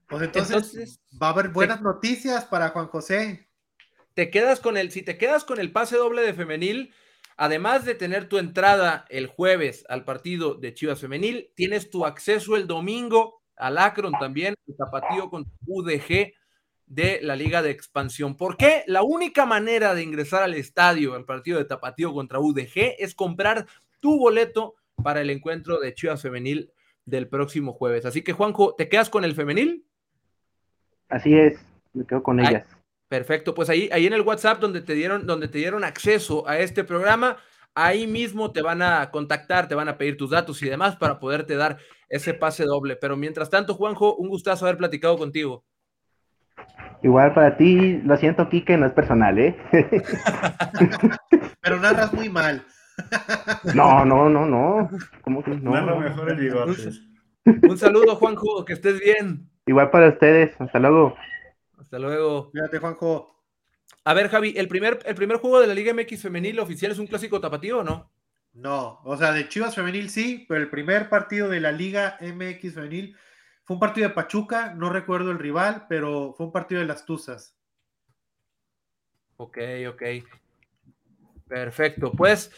pues entonces, va a haber buenas noticias para Juan José. Te quedas con el, si te quedas con el pase doble de femenil, Además de tener tu entrada el jueves al partido de Chivas Femenil, tienes tu acceso el domingo al Akron también, el tapatío con UDG de la Liga de Expansión. ¿Por qué? La única manera de ingresar al estadio, al partido de tapatío contra UDG, es comprar tu boleto para el encuentro de Chivas Femenil del próximo jueves. Así que, Juanjo, ¿te quedas con el femenil? Así es, me quedo con ellas. Perfecto, pues ahí, ahí en el WhatsApp donde te dieron, donde te dieron acceso a este programa, ahí mismo te van a contactar, te van a pedir tus datos y demás para poderte dar ese pase doble. Pero mientras tanto, Juanjo, un gustazo haber platicado contigo. Igual para ti, lo siento, Kike, no es personal, ¿eh? Pero narras muy mal. No, no, no, no. ¿Cómo que no? Narra mejor el bigote. Un saludo, Juanjo, que estés bien. Igual para ustedes, hasta luego. Hasta luego. Cuídate, Juanjo. A ver, Javi, ¿el primer, ¿el primer juego de la Liga MX femenil oficial es un clásico tapatío o no? No, o sea, de Chivas femenil sí, pero el primer partido de la Liga MX femenil fue un partido de Pachuca, no recuerdo el rival, pero fue un partido de las Tuzas. Ok, ok. Perfecto, pues.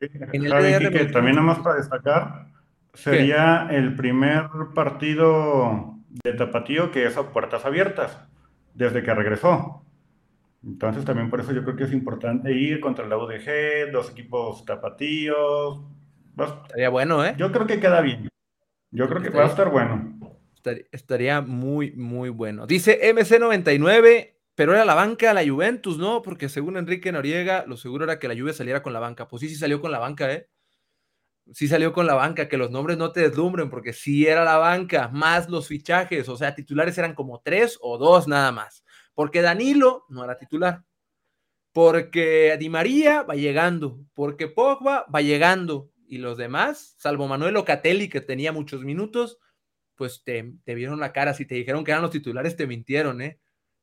En el que también nada más para destacar, sería el primer partido de Tapatío que es a puertas abiertas desde que regresó. Entonces también por eso yo creo que es importante ir contra la UDG, dos equipos tapatíos. Estaría bueno, ¿eh? Yo creo que queda bien. Yo creo que va a estar bueno. Estaría muy, muy bueno. Dice MC99, pero era la banca la Juventus, ¿no? Porque según Enrique Noriega, lo seguro era que la Juve saliera con la banca. Pues sí, sí salió con la banca, ¿eh? sí salió con la banca, que los nombres no te deslumbren, porque sí era la banca, más los fichajes, o sea, titulares eran como tres o dos nada más, porque Danilo no era titular, porque Di María va llegando, porque Pogba va llegando, y los demás, salvo Manuel Ocatelli, que tenía muchos minutos, pues te, te vieron la cara, si te dijeron que eran los titulares, te mintieron, ¿eh?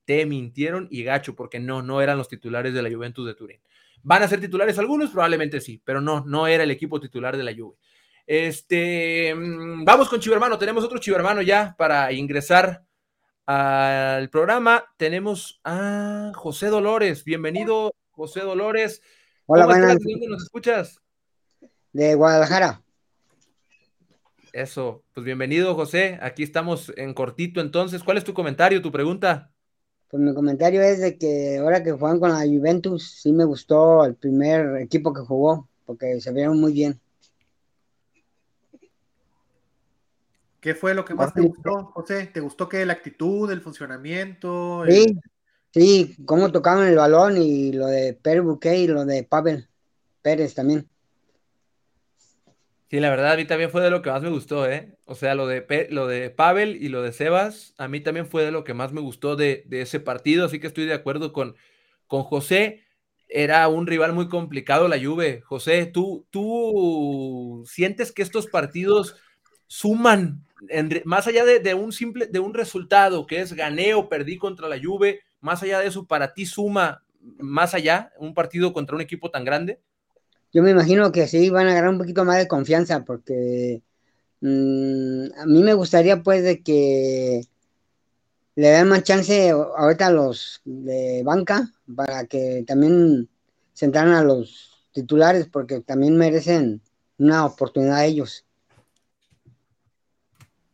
Te mintieron y gacho, porque no, no eran los titulares de la Juventus de Turín. ¿Van a ser titulares algunos? Probablemente sí, pero no, no era el equipo titular de la Juve. Este, mm, vamos con Chivermano, tenemos otro Chivermano ya para ingresar al programa. Tenemos a José Dolores, bienvenido José Dolores. Hola, buenas. ¿Dónde nos escuchas? De Guadalajara. Eso, pues bienvenido José, aquí estamos en cortito entonces. ¿Cuál es tu comentario, tu pregunta? Pues mi comentario es de que ahora que juegan con la Juventus, sí me gustó el primer equipo que jugó, porque se vieron muy bien. ¿Qué fue lo que más te gustó, José? ¿Te gustó que la actitud, el funcionamiento? Sí, sí, cómo tocaban el balón y lo de Pérez Bouquet y lo de Pavel Pérez también. Sí, la verdad, a mí también fue de lo que más me gustó, ¿eh? O sea, lo de, lo de Pavel y lo de Sebas, a mí también fue de lo que más me gustó de, ese partido, así que estoy de acuerdo con, con José. Era un rival muy complicado la Juve. José, ¿tú, tú sientes que estos partidos suman, más allá de, un simple, de un resultado que es gané o perdí contra la Juve, más allá de eso, para ti suma más allá un partido contra un equipo tan grande? Yo me imagino que sí van a agarrar un poquito más de confianza porque mm, a mí me gustaría pues de que le den más chance ahorita a los de banca para que también sentaran a los titulares porque también merecen una oportunidad ellos.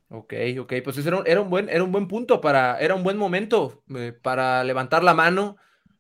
Ok, ok, pues era un, era un, buen, era un buen punto para, era un buen momento eh, para levantar la mano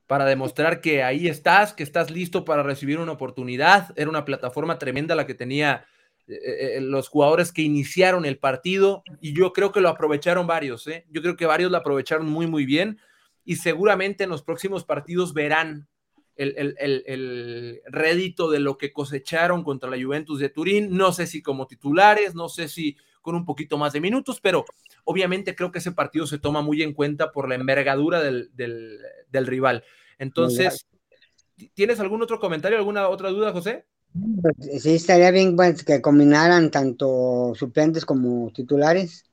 para demostrar que ahí estás, que estás listo para recibir una oportunidad. Era una plataforma tremenda la que tenía eh, eh, los jugadores que iniciaron el partido y yo creo que lo aprovecharon varios. ¿eh? Yo creo que varios lo aprovecharon muy, muy bien y seguramente en los próximos partidos verán el, el, rédito de lo que cosecharon contra la Juventus de Turín. No sé si como titulares, no sé si con un poquito más de minutos, pero obviamente creo que ese partido se toma muy en cuenta por la envergadura del, rival. Entonces, ¿tienes algún otro comentario, alguna otra duda, José? Pues, sí, estaría bien pues, que combinaran tanto suplentes como titulares,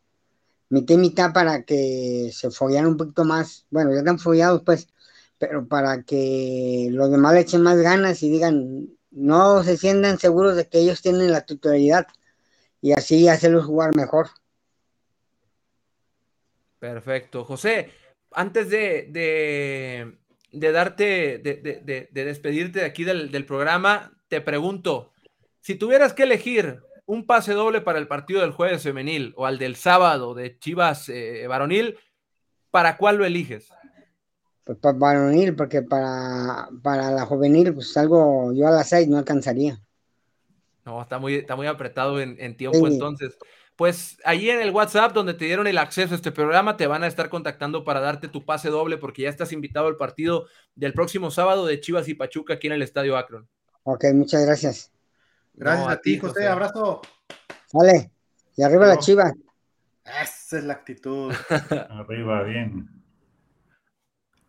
mitad y mitad para que se follaran un poquito más. Bueno, ya están follados, pues, pero para que los demás le echen más ganas y digan, no se sientan seguros de que ellos tienen la titularidad y así hacerlos jugar mejor. Perfecto. José, antes de, darte, de, despedirte de aquí del, programa, te pregunto, si tuvieras que elegir un pase doble para el partido del jueves femenil o al del sábado de Chivas eh, varonil, ¿para cuál lo eliges? Pues para varonil, porque para, para la juvenil, pues algo, yo a las seis no alcanzaría. No, está muy, está muy apretado en, tiempo entonces pues allí en el WhatsApp donde te dieron el acceso a este programa te van a estar contactando para darte tu pase doble porque ya estás invitado al partido del próximo sábado de Chivas y Pachuca aquí en el Estadio Akron. Ok, muchas gracias. Gracias a, ti, José. Abrazo. Vale. Y arriba la Chivas. Esa es la actitud. arriba, bien.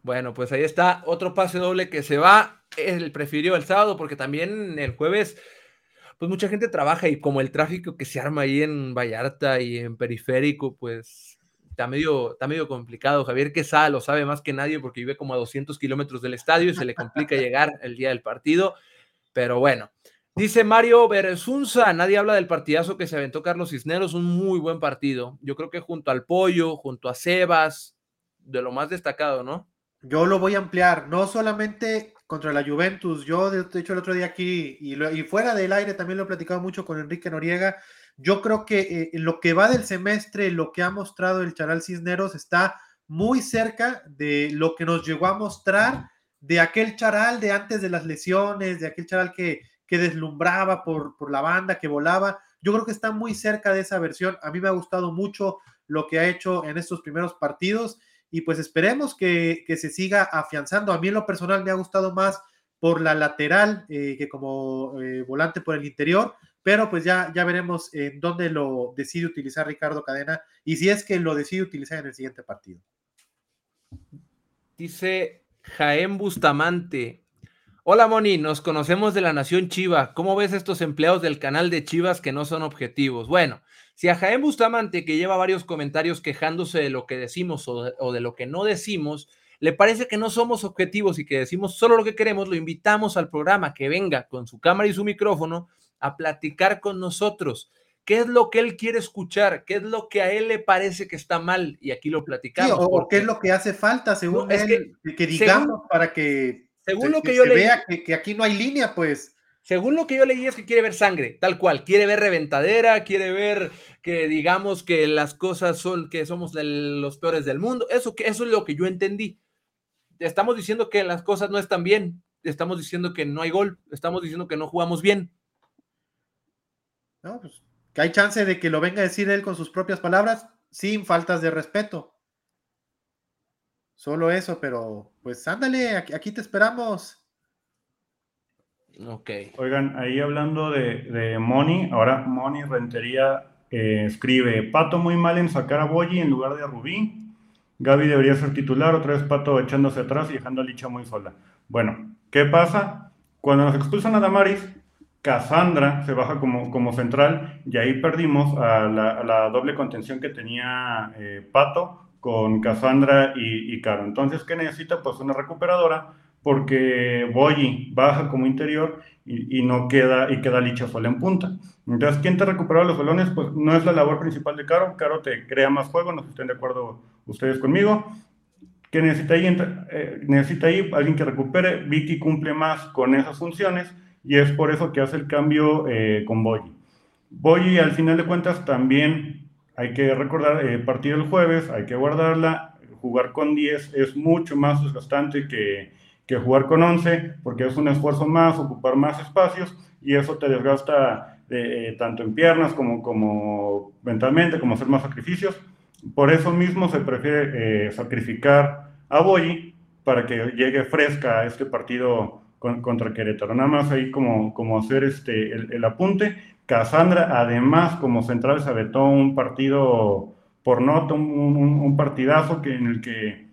Bueno, pues ahí está otro pase doble que se va. Él prefirió el sábado porque también el jueves pues mucha gente trabaja y como el tráfico que se arma ahí en Vallarta y en Periférico, pues está medio, está medio complicado. Javier Quesada lo sabe más que nadie porque vive como a 200 kilómetros del estadio y se le complica llegar el día del partido. Pero bueno, dice Mario Berezunza, nadie habla del partidazo que se aventó Carlos Cisneros, un muy buen partido. Yo creo que junto al Pollo, junto a Sebas, de lo más destacado, ¿no? Yo lo voy a ampliar, no solamente contra la Juventus. Yo, de hecho, el otro día aquí y, fuera del aire también lo he platicado mucho con Enrique Noriega. Yo creo que eh, lo que va del semestre, lo que ha mostrado el Charal Cisneros está muy cerca de lo que nos llegó a mostrar de aquel Charal de antes de las lesiones, de aquel Charal que, que deslumbraba por, por la banda, que volaba. Yo creo que está muy cerca de esa versión. A mí me ha gustado mucho lo que ha hecho en estos primeros partidos y pues esperemos que, se siga afianzando. A mí en lo personal me ha gustado más por la lateral eh, que como eh, volante por el interior, pero pues ya, ya veremos en dónde lo decide utilizar Ricardo Cadena y si es que lo decide utilizar en el siguiente partido. Dice Jaén Bustamante. Hola Moni, nos conocemos de la Nación Chiva. ¿Cómo ves estos empleados del canal de Chivas que no son objetivos? Bueno, si a Jaén Bustamante, que lleva varios comentarios quejándose de lo que decimos o de, lo que no decimos, le parece que no somos objetivos y que decimos solo lo que queremos, lo invitamos al programa que venga con su cámara y su micrófono a platicar con nosotros. ¿Qué es lo que él quiere escuchar? ¿Qué es lo que a él le parece que está mal? Y aquí lo platicamos. o qué es lo que hace falta, según él, que, digamos para que, según lo que, yo vea que, aquí no hay línea, pues. Según lo que yo leí es que quiere ver sangre, tal cual, quiere ver reventadera, quiere ver que digamos que las cosas son, que somos los peores del mundo, eso, que, eso es lo que yo entendí. Estamos diciendo que las cosas no están bien, estamos diciendo que no hay gol, estamos diciendo que no jugamos bien. No, pues que hay chance de que lo venga a decir él con sus propias palabras, sin faltas de respeto. Solo eso, pero pues ándale, aquí te esperamos. Ok. Oigan, ahí hablando de, de Moni, ahora Moni Rentería eh, escribe, Pato muy mal en sacar a Boyi en lugar de a Rubí. Gaby debería ser titular, otra vez Pato echándose atrás y dejando a Licha muy sola. Bueno, ¿qué pasa? Cuando nos expulsan a Damaris, Cassandra se baja como, como central y ahí perdimos a la, doble contención que tenía eh, Pato con Cassandra y, y Caro. Entonces, ¿qué necesita? Pues una recuperadora porque Boyi baja como interior y, no queda, y queda Licha sola en punta. Entonces, ¿quién te recupera los balones? Pues no es la labor principal de Caro. Caro te crea más juego, no estén de acuerdo ustedes conmigo. ¿Qué necesita ahí? Eh, necesita ahí alguien que recupere. Vicky cumple más con esas funciones y es por eso que hace el cambio eh, con Boyi. Boyi, al final de cuentas, también hay que recordar, eh, partir el jueves, hay que guardarla. Jugar con 10 es mucho más desgastante que que jugar con 11, porque es un esfuerzo más, ocupar más espacios, y eso te desgasta eh, tanto en piernas como, como mentalmente, como hacer más sacrificios. Por eso mismo se prefiere eh, sacrificar a Boyi para que llegue fresca a este partido contra Querétaro. Nada más ahí como, como hacer este, el, apunte. Cassandra, además, como central, se aventó un partido por nota, un, un partidazo que, en el que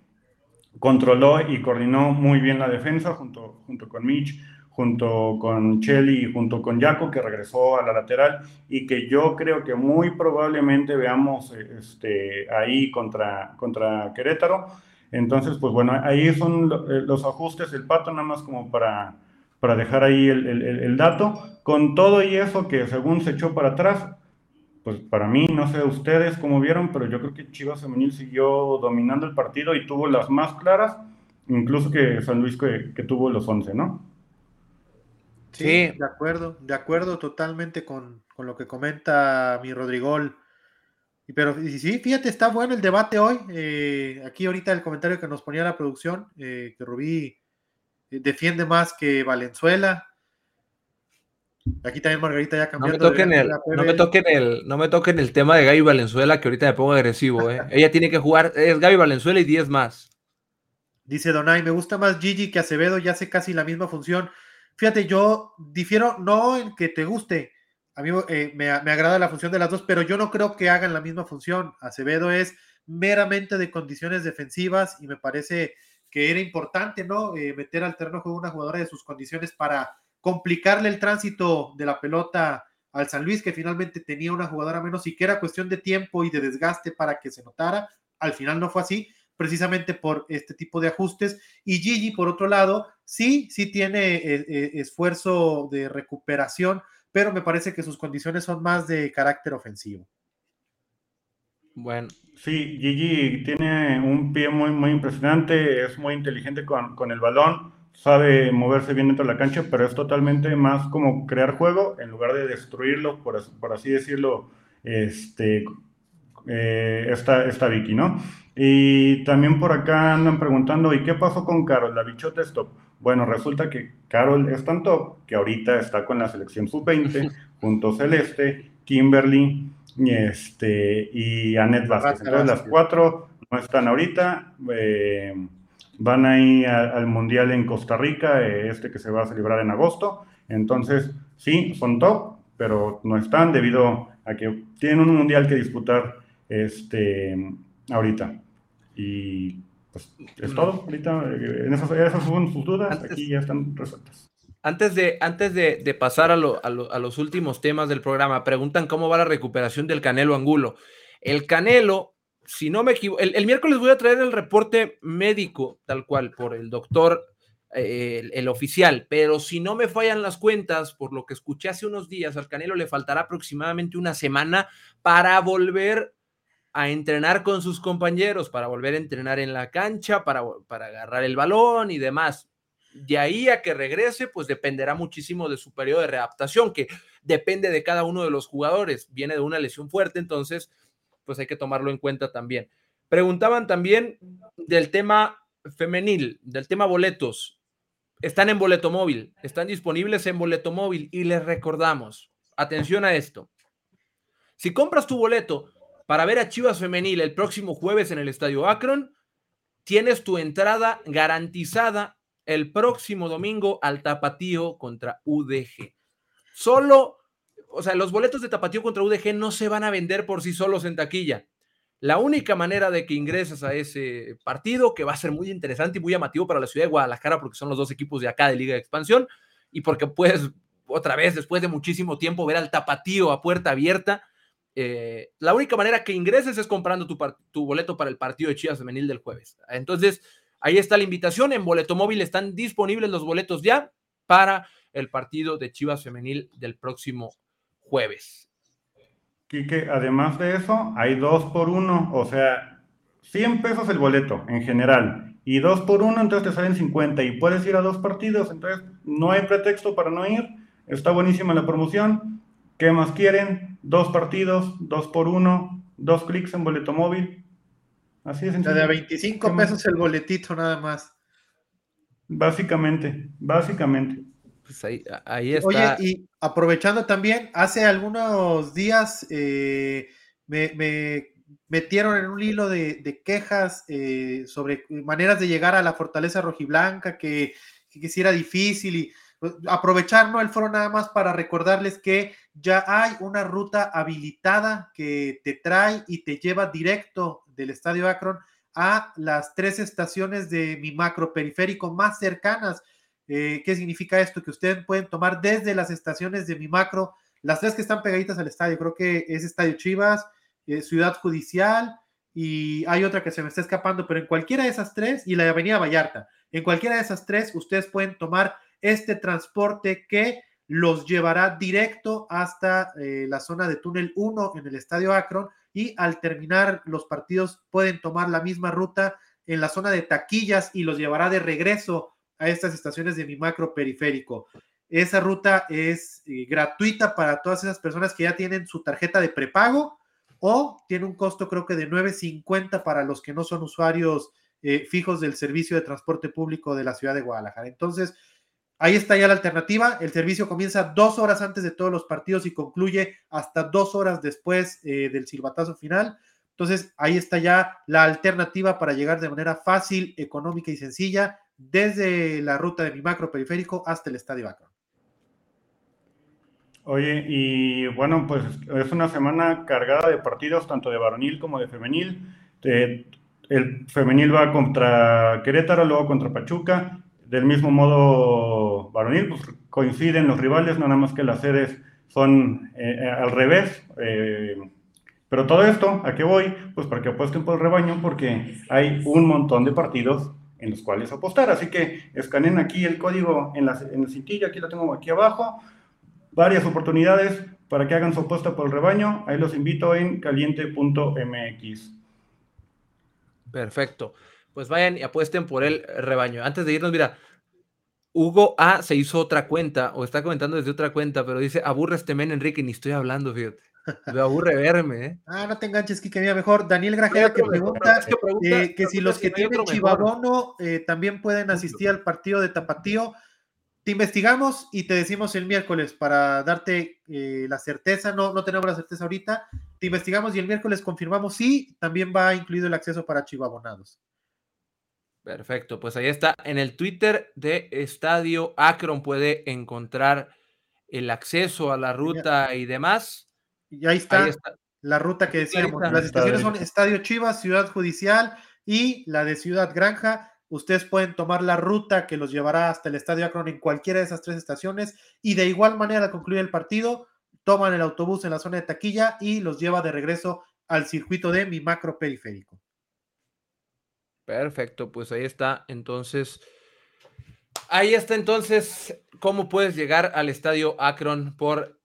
controló y coordinó muy bien la defensa junto, junto con Mitch, junto con Chelly y junto con Jaco, que regresó a la lateral y que yo creo que muy probablemente veamos este, ahí contra, contra Querétaro. Entonces, pues bueno, ahí son eh, los ajustes, el pato nada más como para, para dejar ahí el, el, el dato. Con todo y eso que según se echó para atrás, pues para mí, no sé ustedes cómo vieron, pero yo creo que Chivas Femenil siguió dominando el partido y tuvo las más claras, incluso que San Luis que, tuvo los 11, ¿no? Sí, de acuerdo, de acuerdo totalmente con, lo que comenta mi Rodrigol. Pero sí, fíjate, está bueno el debate hoy. Eh, aquí ahorita el comentario que nos ponía la producción, eh, que Rubí defiende más que Valenzuela. Aquí también Margarita ya cambió. No me toquen, el, no me toquen el, no me toquen el tema de Gaby Valenzuela, que ahorita me pongo agresivo. ¿eh? Ella tiene que jugar, es Gaby Valenzuela y 10 más. Dice Donay, me gusta más Gigi que Acevedo, ya hace casi la misma función. Fíjate, yo difiero, no en que te guste, a mí eh, me, agrada la función de las dos, pero yo no creo que hagan la misma función. Acevedo es meramente de condiciones defensivas y me parece que era importante, ¿no? Eh, meter al terreno juego una jugadora de sus condiciones para complicarle el tránsito de la pelota al San Luis, que finalmente tenía una jugadora menos y que era cuestión de tiempo y de desgaste para que se notara. Al final no fue así, precisamente por este tipo de ajustes. Y Gigi, por otro lado, sí, sí tiene eh, eh, esfuerzo de recuperación, pero me parece que sus condiciones son más de carácter ofensivo. Bueno. Sí, Gigi tiene un pie muy, muy impresionante, es muy inteligente con, con el balón sabe moverse bien dentro de la cancha, pero es totalmente más como crear juego en lugar de destruirlo, por, por así decirlo, este, eh, esta, Vicky, ¿no? Y también por acá andan preguntando, ¿y qué pasó con Carol? La bichota es top. Bueno, resulta que Carol es tan top que ahorita está con la selección sub-20, junto Celeste, Kimberly este, y Annette Vázquez. Entonces las cuatro no están ahorita. Eh, van a ir al Mundial en Costa Rica, eh, este que se va a celebrar en agosto. Entonces, sí, son top, pero no están debido a que tienen un Mundial que disputar este, ahorita. Y pues es todo. Ahorita, eh, en esas, esas son sus dudas, aquí ya están resueltas. Antes de, antes de, pasar a, a, los últimos temas del programa, preguntan cómo va la recuperación del Canelo Angulo. El Canelo si no me equivoco, el, miércoles voy a traer el reporte médico, tal cual, por el doctor, eh, el, oficial, pero si no me fallan las cuentas, por lo que escuché hace unos días, al Canelo le faltará aproximadamente una semana para volver a entrenar con sus compañeros, para volver a entrenar en la cancha, para, para agarrar el balón y demás. De ahí a que regrese, pues dependerá muchísimo de su periodo de readaptación, que depende de cada uno de los jugadores. Viene de una lesión fuerte, entonces, pues hay que tomarlo en cuenta también. Preguntaban también del tema femenil, del tema boletos. Están en boleto móvil, están disponibles en boleto móvil y les recordamos, atención a esto. Si compras tu boleto para ver a Chivas Femenil el próximo jueves en el Estadio Akron, tienes tu entrada garantizada el próximo domingo al Tapatío contra UDG. Solo, o sea, los boletos de Tapatío contra UDG no se van a vender por sí solos en taquilla. La única manera de que ingreses a ese partido, que va a ser muy interesante y muy llamativo para la ciudad de Guadalajara, porque son los dos equipos de acá de Liga de Expansión, y porque puedes, otra vez, después de muchísimo tiempo, ver al Tapatío a puerta abierta. Eh, la única manera que ingreses es comprando tu, tu boleto para el partido de Chivas Femenil del jueves. Entonces, Ahí está la invitación. En Boleto Móvil están disponibles los boletos ya para el partido de Chivas Femenil del próximo jueves. Quique, además de eso, hay dos por uno, o sea, 100 pesos el boleto en general y dos por uno, entonces te salen 50 y puedes ir a dos partidos, entonces no hay pretexto para no ir. Está buenísima la promoción. ¿Qué más quieren? Dos partidos, dos por uno, dos clics en boleto móvil. Así es. de 25 pesos el boletito nada más. Básicamente, básicamente. Pues ahí, está. Oye, y aprovechando también, hace algunos días eh, me, metieron en un hilo de, quejas eh, sobre maneras de llegar a la fortaleza rojiblanca, que, que, que era difícil y pues, aprovechar ¿no? el foro nada más para recordarles que ya hay una ruta habilitada que te trae y te lleva directo del Estadio Akron a las tres estaciones de mi macro periférico más cercanas. Eh, ¿Qué significa esto? Que ustedes pueden tomar desde las estaciones de mi macro, las tres que están pegaditas al estadio, creo que es Estadio Chivas, eh, Ciudad Judicial y hay otra que se me está escapando, pero en cualquiera de esas tres y la Avenida Vallarta, en cualquiera de esas tres ustedes pueden tomar este transporte que los llevará directo hasta eh, la zona de túnel 1 en el Estadio Akron y al terminar los partidos pueden tomar la misma ruta en la zona de taquillas y los llevará de regreso a estas estaciones de mi macro periférico. Esa ruta es eh, gratuita para todas esas personas que ya tienen su tarjeta de prepago o tiene un costo creo que de 9.50 para los que no son usuarios eh, fijos del servicio de transporte público de la ciudad de Guadalajara. Entonces, Ahí está ya la alternativa. El servicio comienza dos horas antes de todos los partidos y concluye hasta dos horas después eh, del silbatazo final. Entonces, ahí está ya la alternativa para llegar de manera fácil, económica y sencilla desde la ruta de mi macro periférico hasta el estadio Akron. Oye, y bueno, pues es una semana cargada de partidos, tanto de varonil como de femenil. Eh, el femenil va contra Querétaro, luego contra Pachuca, del mismo modo varonil, pues coinciden los rivales, nada más que las sedes son eh, eh, al revés. Eh, pero todo esto, ¿a qué voy? Pues para que apuesten por el rebaño, porque hay un montón de partidos en los cuales apostar. Así que escaneen aquí el código en la, en la cintilla, aquí lo tengo aquí abajo. Varias oportunidades para que hagan su apuesta por el rebaño. Ahí los invito en caliente.mx. Perfecto pues vayan y apuesten por el rebaño. Antes de irnos, mira, Hugo A se hizo otra cuenta, o está comentando desde otra cuenta, pero dice, aburre este men, Enrique, ni estoy hablando, fíjate. Me aburre verme, ¿eh? Ah, no te enganches, Kike, mira, mejor. Daniel Grajera que pregunta, eh, que, si los que tienen Chivabono eh, también pueden asistir al partido de Tapatío. Te investigamos y te decimos el miércoles para darte eh, la certeza. No, no tenemos la certeza ahorita. Te investigamos y el miércoles confirmamos si también va incluido el acceso para chivabonados. Perfecto, pues ahí está. En el Twitter de Estadio Akron puede encontrar el acceso a la ruta y demás. Y ahí está, la ruta que decíamos. Las estaciones son Estadio Chivas, Ciudad Judicial y la de Ciudad Granja. Ustedes pueden tomar la ruta que los llevará hasta el Estadio Akron en cualquiera de esas tres estaciones y de igual manera al concluir el partido toman el autobús en la zona de taquilla y los lleva de regreso al circuito de mi macro periférico. Perfecto, pues ahí está. Entonces, ahí está entonces cómo puedes llegar al estadio Akron por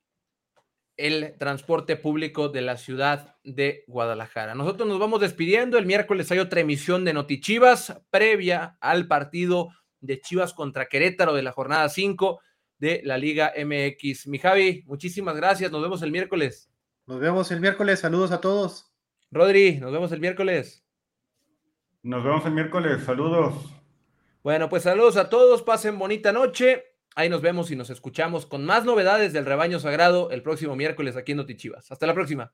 el transporte público de la ciudad de Guadalajara. Nosotros nos vamos despidiendo. El miércoles hay otra emisión de Notichivas previa al partido de Chivas contra Querétaro de la jornada 5 de la Liga MX. Mi Javi, muchísimas gracias. Nos vemos el miércoles. Nos vemos el miércoles. Saludos a todos. Rodri, nos vemos el miércoles. Nos vemos el miércoles. Saludos. Bueno, pues saludos a todos. Pasen bonita noche. Ahí nos vemos y nos escuchamos con más novedades del rebaño sagrado el próximo miércoles aquí en Notichivas. Hasta la próxima.